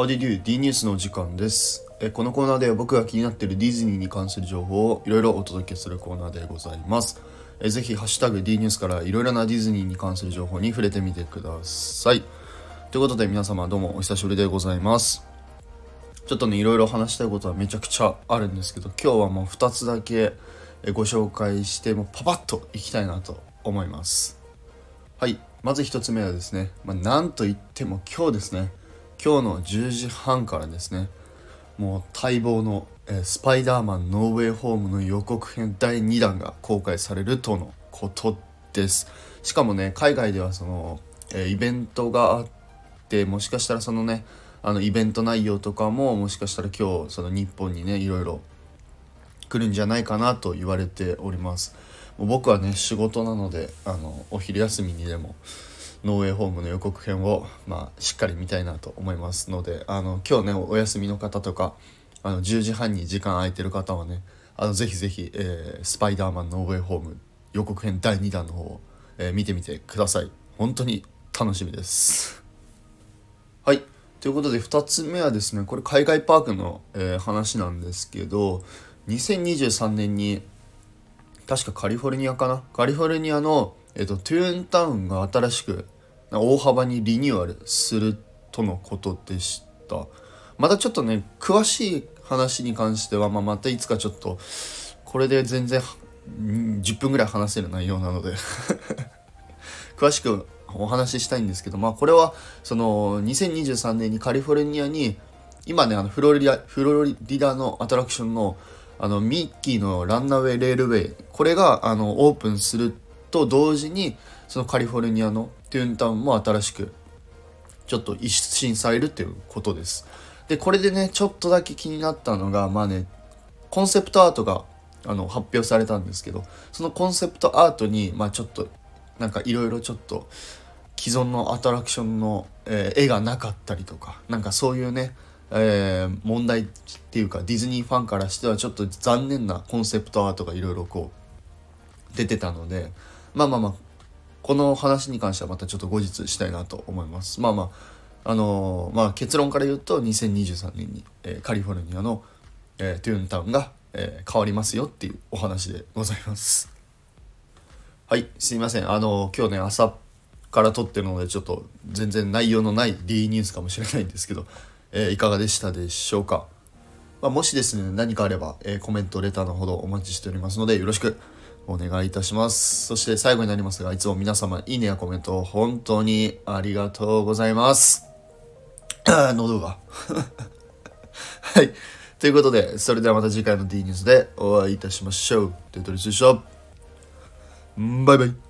How did you? D ニュースの時間です。えこのコーナーでは僕が気になっているディズニーに関する情報をいろいろお届けするコーナーでございます。えぜひ、ハッシュタグ D ニュースからいろいろなディズニーに関する情報に触れてみてください。ということで皆様どうもお久しぶりでございます。ちょっとね、いろいろ話したいことはめちゃくちゃあるんですけど、今日はもう2つだけご紹介して、もうパパッといきたいなと思います。はい、まず1つ目はですね、まあ、なんといっても今日ですね、今日の10時半からですね、もう待望の、えスパイダーマンノーウェイホームの予告編第2弾が公開されるとのことです。しかもね、海外ではその、えイベントがあって、もしかしたらそのね、あのイベント内容とかももしかしたら今日その日本にねいろいろ来るんじゃないかなと言われております僕はね仕事なのであのお昼休みにでもノーウェイホームの予告編を、まあ、しっかり見たいなと思いますのであの今日ねお休みの方とかあの10時半に時間空いてる方はねあのぜひぜひ、えースパイダーマンノーウェイホーム」予告編第2弾の方を、えー見てみてください。本当に楽しみです。はい。ということで2つ目はですねこれ海外パークの、えー話なんですけど2023年に確かカリフォルニアかな？カリフォルニアの、えっとトゥーンタウンが新しく大幅にリニューアルするとのことでした。またちょっとね詳しい話に関しては、まあ、またいつかちょっとこれで全然10分ぐらい話せる内容なので。詳しくお話ししたいんですけど、まあ、これはその2023年にカリフォルニアに今ねあのフロリダフロリダのアトラクションのあのミッキーのランナウェイレールウェイこれがあのオープンすると同時にそのカリフォルニアのトゥーンタウンも新しくちょっと一新されるっていうことです。でこれでねちょっとだけ気になったのがまあねコンセプトアートがあの発表されたんですけどそのコンセプトアートにまあちょっとなんかいろいろちょっと既存のアトラクションの、えー絵がなかったりとかなんかそういうね、えー問題っていうかディズニーファンからしてはちょっと残念なコンセプトアートがいろいろこう出てたのでまあまあまあこの話に関してはまたちょっと後日したいなと思います。まあまああのーまあ結論から言うと2023年に、えーカリフォルニアの、えートゥーンタウンが、え変わりますよっていうお話でございます。はいすいません。あの今日ね朝から撮ってるのでちょっと全然内容のない D ニュースかもしれないんですけど、えいかがでしたでしょうか、まあ、もしですね何かあれば、えーコメントレターのほどお待ちしておりますのでよろしくお願いいたします。そして最後になりますがいつも皆様いいねやコメント本当にありがとうございます。喉が。はい。ということでそれではまた次回の D ニュースでお会いいたしましょう。デトリスでしたバイバイ。